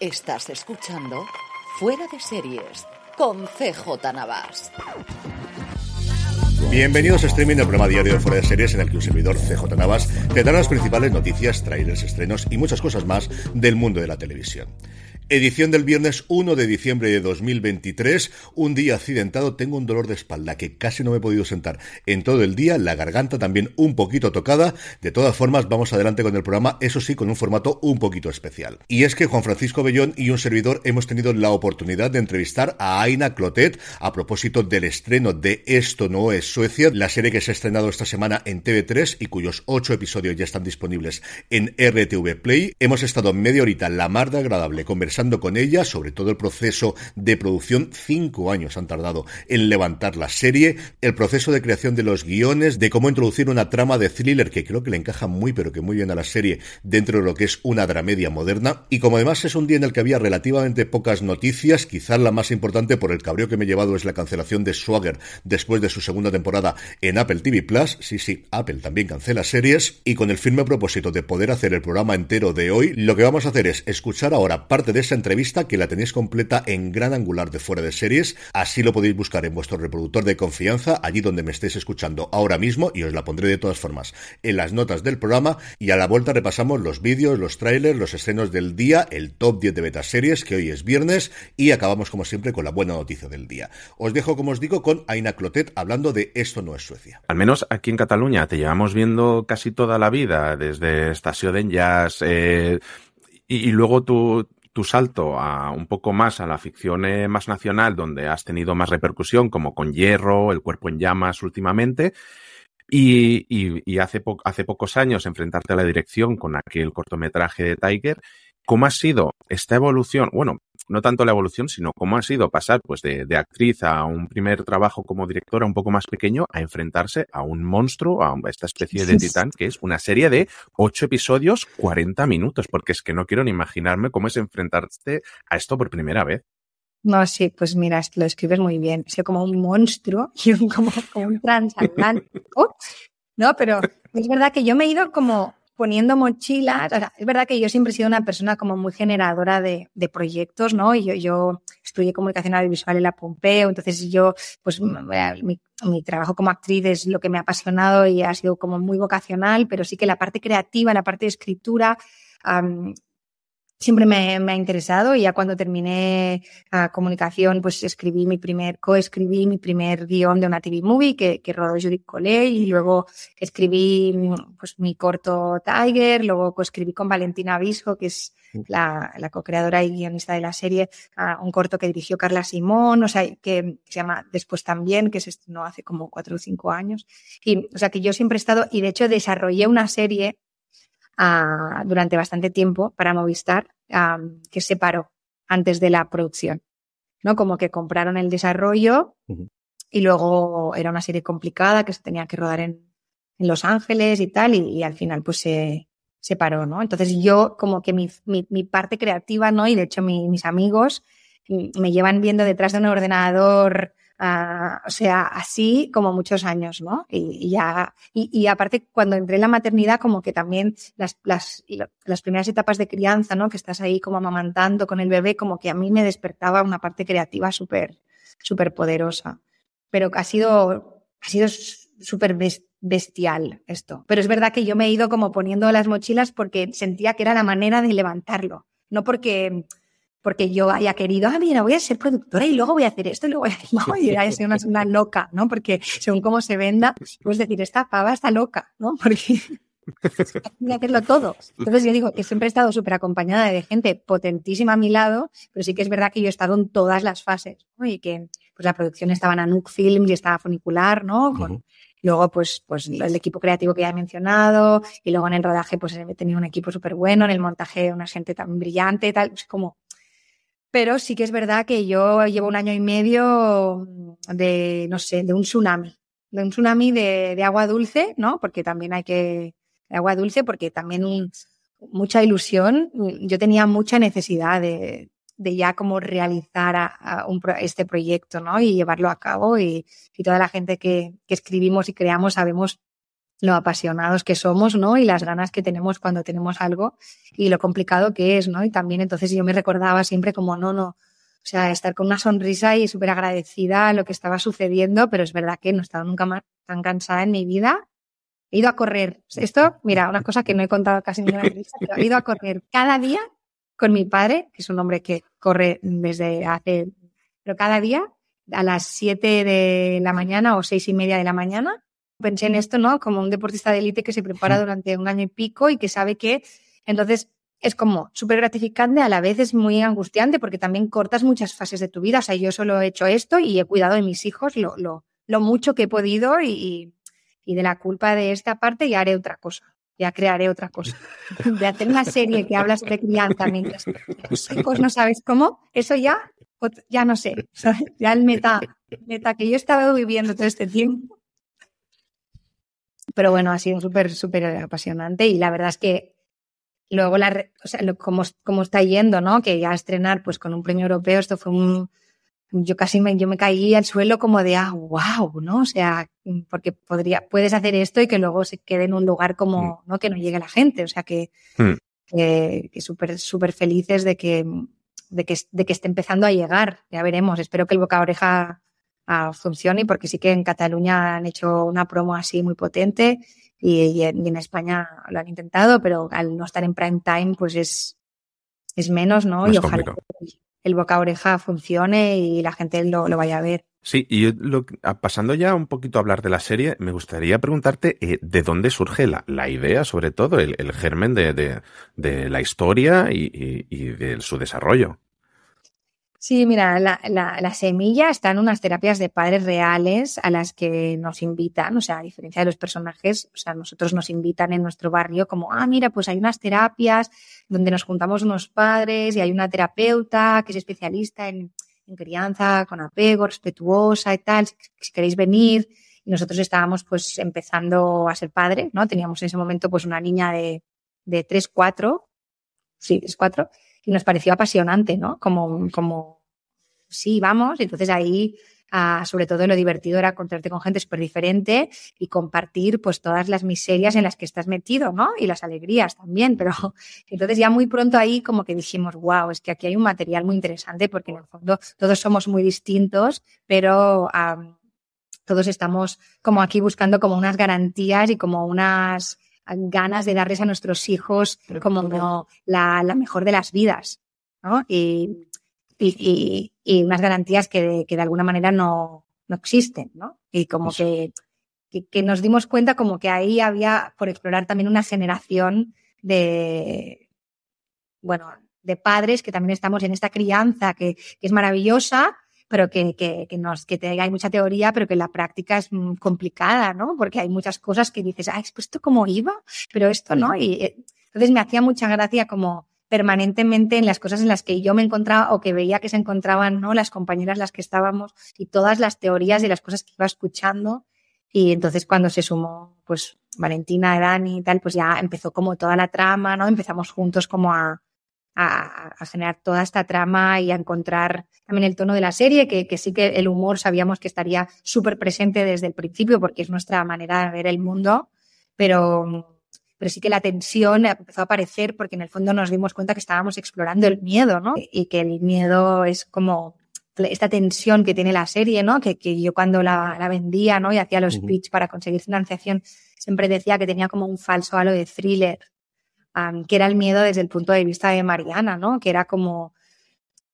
Estás escuchando Fuera de Series con CJ Navas. Bienvenidos a Streaming, el programa diario de Fuera de Series en el que un servidor CJ Navas te dará las principales noticias, trailers, estrenos y muchas cosas más del mundo de la televisión. Edición del viernes 1 de diciembre de 2023. Un día accidentado. Tengo un dolor de espalda que casi no me he podido sentar en todo el día. La garganta también un poquito tocada. De todas formas, vamos adelante con el programa. Eso sí, con un formato un poquito especial. Y es que Juan Francisco Bellón y un servidor hemos tenido la oportunidad de entrevistar a Aina Clotet a propósito del estreno de Esto no es Suecia, la serie que se ha estrenado esta semana en TV3 y cuyos ocho episodios ya están disponibles en RTV Play. Hemos estado media horita la mar de agradable conversando con ella sobre todo el proceso de producción. Cinco años han tardado en levantar la serie, el proceso de creación de los guiones, de cómo introducir una trama de thriller que creo que le encaja muy pero que muy bien a la serie dentro de lo que es una dramedia moderna. Y como además es un día en el que había relativamente pocas noticias, quizás la más importante por el cabreo que me he llevado es la cancelación de Swagger después de su segunda temporada en Apple TV Plus. Sí, sí, Apple también cancela series. Y con el firme propósito de poder hacer el programa entero de hoy, lo que vamos a hacer es escuchar ahora parte de entrevista que la tenéis completa en gran angular de fuera de series. Así lo podéis buscar en vuestro reproductor de confianza, allí donde me estéis escuchando ahora mismo, y os la pondré de todas formas en las notas del programa. Y a la vuelta repasamos los vídeos, los trailers, los estrenos del día, el top 10 de beta series, que hoy es viernes, y acabamos como siempre con la buena noticia del día. Os dejo, como os digo, con Aina Clotet hablando de Esto no es Suecia. Al menos aquí en Cataluña te llevamos viendo casi toda la vida, desde Estación de Jazz, eh, y, luego tú tu salto a un poco más a la ficción eh, más nacional, donde has tenido más repercusión, como con Hierro, El cuerpo en llamas últimamente, y, y, hace, hace pocos años enfrentarte a la dirección con aquel cortometraje de Tiger. ¿Cómo ha sido esta evolución? Bueno, no tanto la evolución, sino cómo ha sido pasar pues de, de, actriz a un primer trabajo como directora un poco más pequeño a enfrentarse a un monstruo, a esta especie de titán, que es una serie de ocho episodios, 40 minutos, porque es que no quiero ni imaginarme cómo es enfrentarte a esto por primera vez. No, sí, pues mira, lo escribes muy bien. Es como un monstruo y un, como, como un transatlántico. No, pero es verdad que yo me he ido como poniendo mochilas. O sea, es verdad que yo siempre he sido una persona como muy generadora de, de proyectos, ¿no? Y yo, yo, estudié comunicación audiovisual en la Pompeo, entonces yo, pues mi, mi, trabajo como actriz es lo que me ha apasionado y ha sido como muy vocacional, pero sí que la parte creativa, la parte de escritura, um, siempre me, me, ha interesado y ya cuando terminé uh, comunicación, pues escribí mi primer, coescribí mi primer guion de una TV movie que, que rodó Judith Collet y luego escribí pues mi corto Tiger, luego coescribí con Valentina Visco, que es la, la co-creadora y guionista de la serie, uh, un corto que dirigió Carla Simón, o sea, que, que, se llama Después también, que se estrenó hace como cuatro o cinco años. Y, o sea, que yo siempre he estado, y de hecho desarrollé una serie uh, durante bastante tiempo para Movistar, um, que se paró antes de la producción. ¿no? Como que compraron el desarrollo uh -huh. y luego era una serie complicada que se tenía que rodar en, en Los Ángeles y tal, y, y, al final pues se, se paró, ¿no? Entonces yo como que mi, mi, mi parte creativa, ¿no? Y de hecho mi, mis amigos me llevan viendo detrás de un ordenador Uh, o sea, así como muchos años, ¿no? Y, ya, y, aparte cuando entré en la maternidad, como que también las, las, las primeras etapas de crianza, ¿no? Que estás ahí como amamantando con el bebé, como que a mí me despertaba una parte creativa súper, súper poderosa. Pero ha sido, ha sido súper bestial esto. Pero es verdad que yo me he ido como poniendo las mochilas porque sentía que era la manera de levantarlo. No porque, porque yo haya querido, ah, mira, voy a ser productora y luego voy a hacer esto y luego voy a decir, no, y haya sido una, una loca, ¿no? Porque según cómo se venda, puedes decir, esta pava está loca, ¿no? Porque voy a hacerlo todo. Entonces yo digo que siempre he estado súper acompañada de gente potentísima a mi lado, pero sí que es verdad que yo he estado en todas las fases, ¿no? Y que pues la producción estaba en Anuk Films y estaba Funicular, ¿no? Con, uh -huh. Luego, pues, pues el equipo creativo que ya he mencionado, y luego en el rodaje, pues he tenido un equipo súper bueno, en el montaje una gente tan brillante, tal, pues como pero sí que es verdad que yo llevo un año y medio de, no sé, de un tsunami, de un tsunami de, de agua dulce, ¿no? Porque también hay que, de agua dulce, porque también mucha ilusión, yo tenía mucha necesidad de, de ya como realizar a, a este proyecto, ¿no? Y llevarlo a cabo y, y toda la gente que, que escribimos y creamos sabemos lo apasionados que somos, ¿no? Y las ganas que tenemos cuando tenemos algo y lo complicado que es, ¿no? Y también entonces yo me recordaba siempre como, no, no, o sea, estar con una sonrisa y súper agradecida a lo que estaba sucediendo, pero es verdad que no he estado nunca más tan cansada en mi vida. He ido a correr. Esto, mira, una cosa que no he contado casi ninguna entrevista, pero he ido a correr cada día con mi padre, que es un hombre que corre desde hace, pero cada día a las 7 de la mañana o seis y media de la mañana pensé en esto, ¿no? Como un deportista de élite que se prepara durante un año y pico y que sabe que entonces es como súper gratificante, a la vez es muy angustiante porque también cortas muchas fases de tu vida. O sea, yo solo he hecho esto y he cuidado de mis hijos lo, lo, lo mucho que he podido y, y, de la culpa de esta parte ya haré otra cosa. Ya crearé otra cosa. De hacer una serie que habla sobre crianza mientras los hijos no sabes cómo, eso ya, ya no sé. Ya el meta, meta que yo he estado viviendo todo este tiempo pero bueno, ha sido súper, súper apasionante y la verdad es que luego, la, o sea, como, como está yendo, ¿no? Que ya estrenar pues con un premio europeo, esto fue un, yo casi me, yo me caí al suelo como de, ah, wow, ¿no? O sea, porque podría, puedes hacer esto y que luego se quede en un lugar como, mm. ¿no? Que no llegue la gente. O sea, que, mm. que, que súper, súper felices de que, de que, de que esté empezando a llegar. Ya veremos. Espero que el boca a oreja funcione, porque sí que en Cataluña han hecho una promo así muy potente y, en, España lo han intentado, pero al no estar en prime time, pues es, es menos, ¿no? y ojalá el boca a oreja funcione y la gente lo, lo vaya a ver. Sí, y lo, pasando ya un poquito a hablar de la serie, me gustaría preguntarte eh, de dónde surge la, la, idea, sobre todo, el, el germen de, de, de, la historia y, y, y de su desarrollo. Sí, mira, la, la, la, semilla está en unas terapias de padres reales a las que nos invitan, o sea, a diferencia de los personajes, o sea, nosotros nos invitan en nuestro barrio como, ah, mira, pues hay unas terapias donde nos juntamos unos padres y hay una terapeuta que es especialista en, en crianza con apego, respetuosa y tal, si, queréis venir. Y nosotros estábamos pues empezando a ser padres, ¿no? Teníamos en ese momento pues una niña de, de 3, 4, sí, 3, 4 y nos pareció apasionante, ¿no? Como, como, sí, vamos, entonces ahí, ah, sobre todo lo divertido era encontrarte con gente súper diferente y compartir pues todas las miserias en las que estás metido, ¿no? Y las alegrías también, pero entonces ya muy pronto ahí como que dijimos, wow, es que aquí hay un material muy interesante porque en el fondo todos somos muy distintos, pero todos estamos como aquí buscando como unas garantías y como unas ganas de darles a nuestros hijos como la, la, mejor de las vidas, ¿no? Y, y, y, unas garantías que de, que de alguna manera no, no existen, ¿no? Y como que, que, que, nos dimos cuenta como que ahí había por explorar también una generación de, bueno, de padres que también estamos en esta crianza que, que es maravillosa, pero que, que, que, nos, que te, hay mucha teoría, pero que la práctica es mm, complicada, ¿no? Porque hay muchas cosas que dices, ah, pues esto cómo iba, pero esto no. Y eh, entonces me hacía mucha gracia como permanentemente en las cosas en las que yo me encontraba o que veía que se encontraban, ¿no? Las compañeras las que estábamos y todas las teorías y las cosas que iba escuchando. Y entonces cuando se sumó, pues, Valentina, Dani y tal, pues ya empezó como toda la trama, ¿no? Empezamos juntos como a, a, a, generar toda esta trama y a encontrar también el tono de la serie, que, que sí que el humor sabíamos que estaría súper presente desde el principio porque es nuestra manera de ver el mundo, pero, pero sí que la tensión empezó a aparecer porque en el fondo nos dimos cuenta que estábamos explorando el miedo, ¿no? Y que el miedo es como esta tensión que tiene la serie, ¿no? Que, que yo cuando la, la, vendía, ¿no? Y hacía los pitch para conseguir financiación, siempre decía que tenía como un falso halo de thriller, um, que era el miedo desde el punto de vista de Mariana, ¿no? Que era como,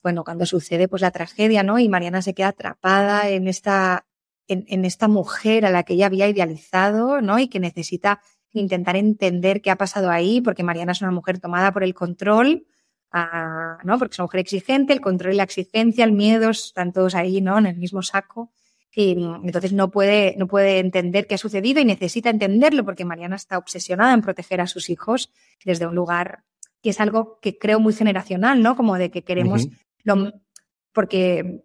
bueno, cuando sucede pues la tragedia, ¿no? Y Mariana se queda atrapada en esta, en, esta mujer a la que ella había idealizado, ¿no? Y que necesita intentar entender qué ha pasado ahí, porque Mariana es una mujer tomada por el control, uh, ¿no? Porque es una mujer exigente, el control y la exigencia, el miedo, están todos ahí, ¿no? En el mismo saco y entonces no puede, no puede entender qué ha sucedido y necesita entenderlo porque Mariana está obsesionada en proteger a sus hijos desde un lugar que es algo que creo muy generacional, ¿no? Como de que queremos uh -huh. lo, porque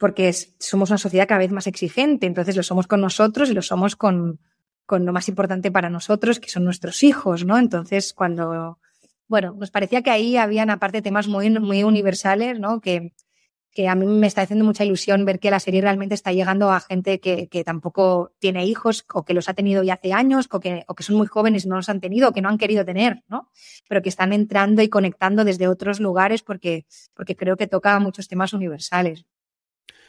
porque somos una sociedad cada vez más exigente, entonces lo somos con nosotros y lo somos con, con lo más importante para nosotros, que son nuestros hijos, ¿no? Entonces, cuando, bueno, nos parecía que ahí habían aparte temas muy, muy universales, ¿no? Que, que a mí me está haciendo mucha ilusión ver que la serie realmente está llegando a gente que, que tampoco tiene hijos o que los ha tenido ya hace años o que, o que son muy jóvenes y no los han tenido o que no han querido tener, ¿no? Pero que están entrando y conectando desde otros lugares porque, porque creo que toca muchos temas universales.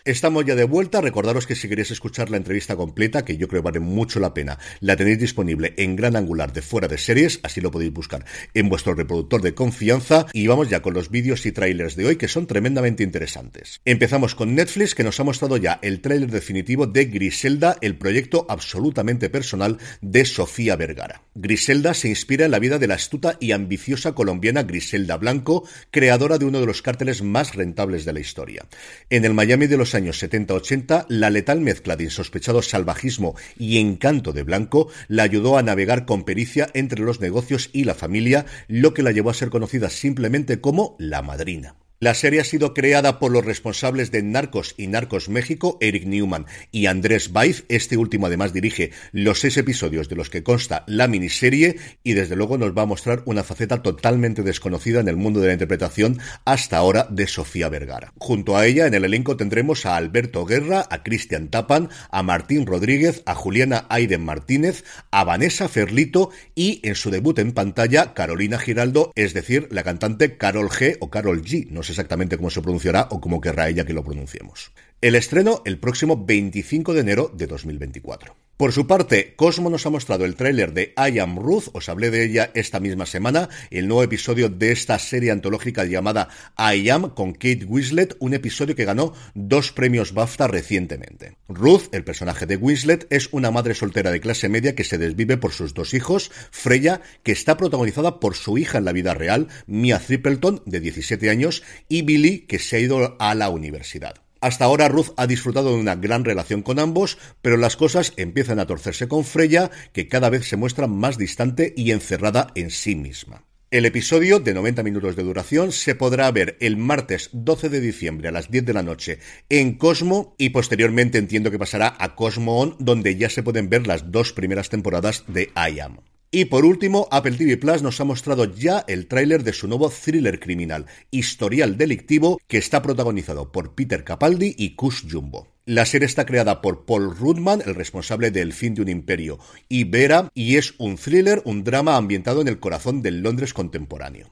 Estamos ya de vuelta. Recordaros que si queréis escuchar la entrevista completa, que yo creo vale mucho la pena, la tenéis disponible en gran angular de fuera de series, así lo podéis buscar en vuestro reproductor de confianza. Y vamos ya con los vídeos y trailers de hoy que son tremendamente interesantes. Empezamos con Netflix, que nos ha mostrado ya el tráiler definitivo de Griselda, el proyecto absolutamente personal de Sofía Vergara. Griselda se inspira en la vida de la astuta y ambiciosa colombiana Griselda Blanco, creadora de uno de los cárteles más rentables de la historia. En el Miami de los años 70-80, la letal mezcla de insospechado salvajismo y encanto de Blanco la ayudó a navegar con pericia entre los negocios y la familia, lo que la llevó a ser conocida simplemente como la madrina. La serie ha sido creada por los responsables de Narcos y Narcos México, Eric Newman y Andrés Baiz. Este último además dirige los seis episodios de los que consta la miniserie y desde luego nos va a mostrar una faceta totalmente desconocida en el mundo de la interpretación hasta ahora de Sofía Vergara. Junto a ella en el elenco tendremos a Alberto Guerra, a Cristian Tapan, a Martín Rodríguez, a Juliana Aiden Martínez, a Vanessa Ferlito y en su debut en pantalla Carolina Giraldo, es decir, la cantante Carol G o Carol G. No exactamente cómo se pronunciará o cómo querrá ella que lo pronunciemos. El estreno el próximo 25 de enero de 2024. Por su parte, Cosmo nos ha mostrado el tráiler de I Am Ruth, os hablé de ella esta misma semana, el nuevo episodio de esta serie antológica llamada I Am con Kate Winslet, un episodio que ganó dos premios BAFTA recientemente. Ruth, el personaje de Winslet, es una madre soltera de clase media que se desvive por sus dos hijos, Freya, que está protagonizada por su hija en la vida real, Mia Tripleton, de 17 años, y Billy, que se ha ido a la universidad. Hasta ahora Ruth ha disfrutado de una gran relación con ambos, pero las cosas empiezan a torcerse con Freya, que cada vez se muestra más distante y encerrada en sí misma. El episodio, de 90 minutos de duración, se podrá ver el martes 12 de diciembre a las 10 de la noche en Cosmo y posteriormente entiendo que pasará a Cosmo On, donde ya se pueden ver las dos primeras temporadas de I Am. Y por último, Apple TV Plus nos ha mostrado ya el tráiler de su nuevo thriller criminal, Historial Delictivo, que está protagonizado por Peter Capaldi y Kush Jumbo. La serie está creada por Paul Rudman, el responsable de El fin de un imperio, y Vera, y es un thriller, un drama ambientado en el corazón del Londres contemporáneo.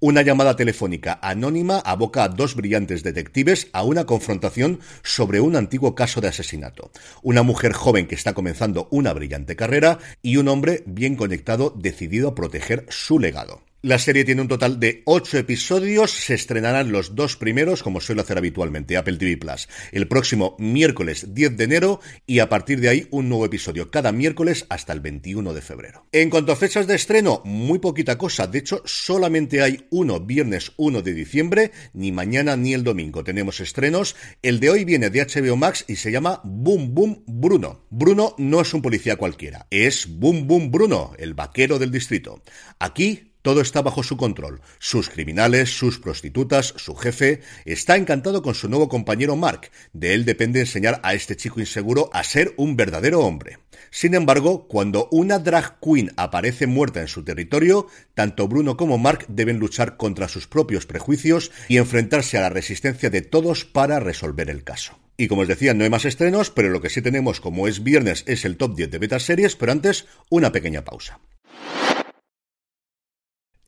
Una llamada telefónica anónima aboca a dos brillantes detectives a una confrontación sobre un antiguo caso de asesinato. Una mujer joven que está comenzando una brillante carrera y un hombre bien conectado decidido a proteger su legado. La serie tiene un total de ocho episodios. Se estrenarán los dos primeros, como suele hacer habitualmente Apple TV Plus, el próximo miércoles 10 de enero y a partir de ahí un nuevo episodio cada miércoles hasta el 21 de febrero. En cuanto a fechas de estreno, muy poquita cosa. De hecho, solamente hay uno viernes 1 de diciembre, ni mañana ni el domingo tenemos estrenos. El de hoy viene de HBO Max y se llama Boom Boom Bruno. Bruno no es un policía cualquiera, es Boom Boom Bruno, el vaquero del distrito. Aquí todo está bajo su control. Sus criminales, sus prostitutas, su jefe. Está encantado con su nuevo compañero Mark. De él depende enseñar a este chico inseguro a ser un verdadero hombre. Sin embargo, cuando una drag queen aparece muerta en su territorio, tanto Bruno como Mark deben luchar contra sus propios prejuicios y enfrentarse a la resistencia de todos para resolver el caso. Y como os decía, no hay más estrenos, pero lo que sí tenemos como es viernes es el top 10 de beta series, pero antes una pequeña pausa.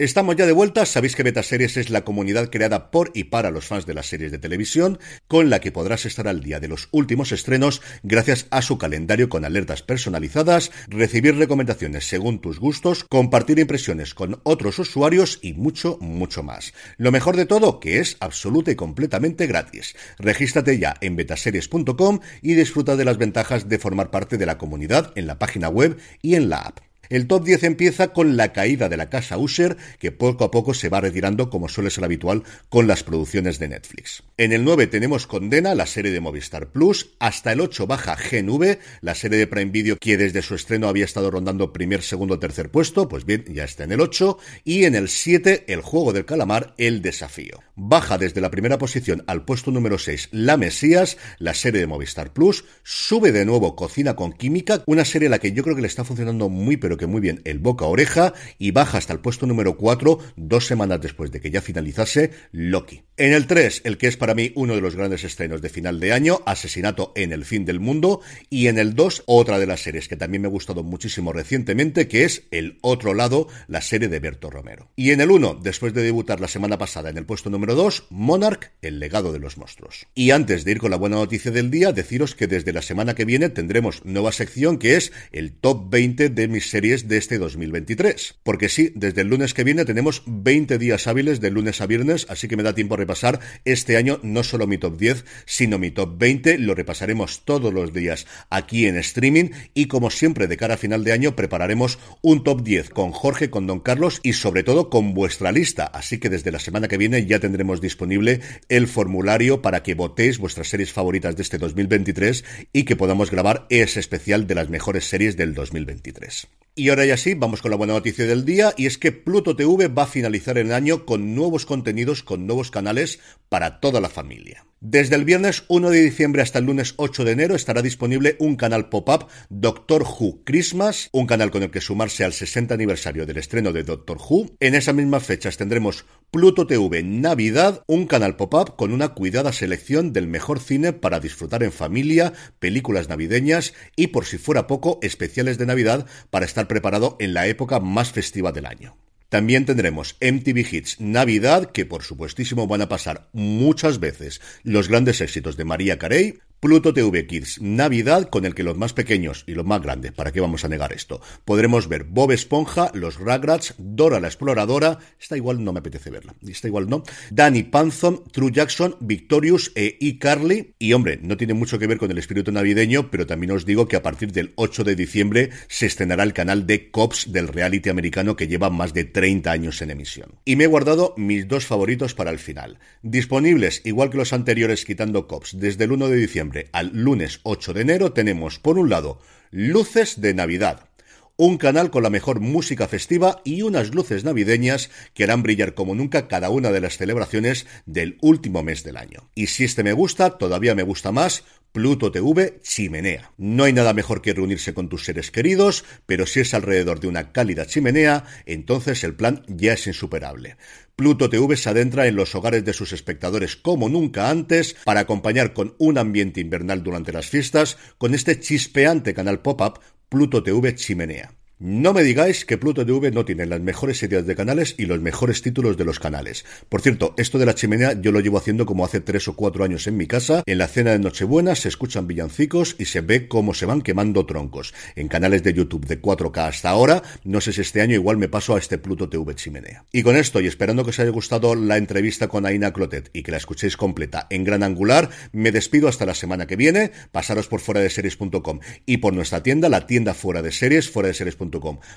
Estamos ya de vuelta, sabéis que Betaseries es la comunidad creada por y para los fans de las series de televisión, con la que podrás estar al día de los últimos estrenos gracias a su calendario con alertas personalizadas, recibir recomendaciones según tus gustos, compartir impresiones con otros usuarios y mucho, mucho más. Lo mejor de todo, que es absoluta y completamente gratis. Regístrate ya en betaseries.com y disfruta de las ventajas de formar parte de la comunidad en la página web y en la app. El top 10 empieza con la caída de la casa Usher, que poco a poco se va retirando como suele ser habitual con las producciones de Netflix. En el 9 tenemos Condena, la serie de Movistar Plus, hasta el 8 baja GNV, la serie de Prime Video que desde su estreno había estado rondando primer, segundo, tercer puesto, pues bien, ya está en el 8, y en el 7 El juego del calamar, El desafío. Baja desde la primera posición al puesto número 6 La Mesías, la serie de Movistar Plus, sube de nuevo Cocina con Química, una serie a la que yo creo que le está funcionando muy pero que muy bien el boca oreja y baja hasta el puesto número 4 dos semanas después de que ya finalizase Loki. En el 3, el que es para mí uno de los grandes estrenos de final de año, Asesinato en el fin del mundo, y en el 2, otra de las series que también me ha gustado muchísimo recientemente, que es El otro lado, la serie de Berto Romero. Y en el 1, después de debutar la semana pasada en el puesto número 2, Monarch, el legado de los monstruos. Y antes de ir con la buena noticia del día, deciros que desde la semana que viene tendremos nueva sección que es el top 20 de mis series de este 2023. Porque sí, desde el lunes que viene tenemos 20 días hábiles de lunes a viernes, así que me da tiempo a repasar este año no solo mi top 10, sino mi top 20. Lo repasaremos todos los días aquí en streaming y como siempre de cara a final de año prepararemos un top 10 con Jorge, con Don Carlos y sobre todo con vuestra lista. Así que desde la semana que viene ya tendremos disponible el formulario para que votéis vuestras series favoritas de este 2023 y que podamos grabar ese especial de las mejores series del 2023. Y ahora ya sí, vamos con la buena noticia del día y es que Pluto TV va a finalizar el año con nuevos contenidos, con nuevos canales para toda la familia. Desde el viernes 1 de diciembre hasta el lunes 8 de enero estará disponible un canal pop-up Doctor Who Christmas, un canal con el que sumarse al 60 aniversario del estreno de Doctor Who. En esas mismas fechas tendremos Pluto TV Navidad, un canal pop-up con una cuidada selección del mejor cine para disfrutar en familia, películas navideñas y por si fuera poco, especiales de Navidad para estar preparado en la época más festiva del año. También tendremos MTV Hits Navidad, que por supuestísimo van a pasar muchas veces los grandes éxitos de María Carey, Pluto TV Kids Navidad, con el que los más pequeños y los más grandes, ¿para qué vamos a negar esto? Podremos ver Bob Esponja, los Rugrats, Dora la Exploradora, está igual no me apetece verla, está igual no, Danny Panzon, True Jackson, Victorious e iCarly, y hombre, no tiene mucho que ver con el espíritu navideño, pero también os digo que a partir del 8 de diciembre se estrenará el canal de Cops del reality americano que lleva más de 30 años en emisión. Y me he guardado mis dos favoritos para el final, disponibles igual que los anteriores quitando Cops desde el 1 de diciembre al lunes 8 de enero tenemos, por un lado, Luces de Navidad, un canal con la mejor música festiva y unas luces navideñas que harán brillar como nunca cada una de las celebraciones del último mes del año. Y si este me gusta, todavía me gusta más Pluto TV Chimenea. No hay nada mejor que reunirse con tus seres queridos, pero si es alrededor de una cálida chimenea, entonces el plan ya es insuperable. Pluto TV se adentra en los hogares de sus espectadores como nunca antes para acompañar con un ambiente invernal durante las fiestas con este chispeante canal pop-up Pluto TV Chimenea. No me digáis que Pluto TV no tiene las mejores ideas de canales y los mejores títulos de los canales. Por cierto, esto de la chimenea yo lo llevo haciendo como hace tres o cuatro años en mi casa. En la cena de Nochebuena se escuchan villancicos y se ve cómo se van quemando troncos. En canales de YouTube de 4K hasta ahora, no sé si este año igual me paso a este Pluto TV chimenea. Y con esto, y esperando que os haya gustado la entrevista con Aina Clotet y que la escuchéis completa en gran angular, me despido hasta la semana que viene. Pasaros por fuera de series.com y por nuestra tienda, la tienda fuera de series, fuera de series.com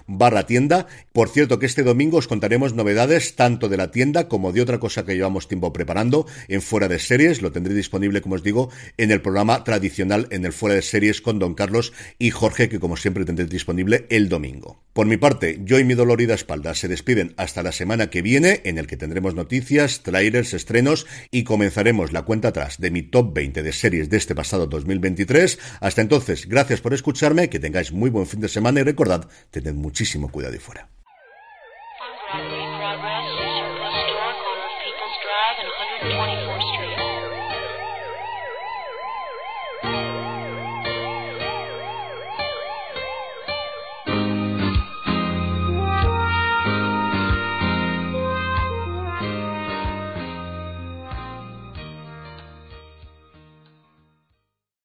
barra tienda. Por cierto que este domingo os contaremos novedades tanto de la tienda como de otra cosa que llevamos tiempo preparando en Fuera de Series. Lo tendré disponible, como os digo, en el programa tradicional en el Fuera de Series con Don Carlos y Jorge, que como siempre tendré disponible el domingo. Por mi parte, yo y mi dolorida espalda se despiden hasta la semana que viene, en el que tendremos noticias, trailers, estrenos y comenzaremos la cuenta atrás de mi top 20 de series de este pasado 2023. Hasta entonces, gracias por escucharme, que tengáis muy buen fin de semana y recordad Tened muchísimo cuidado y fuera.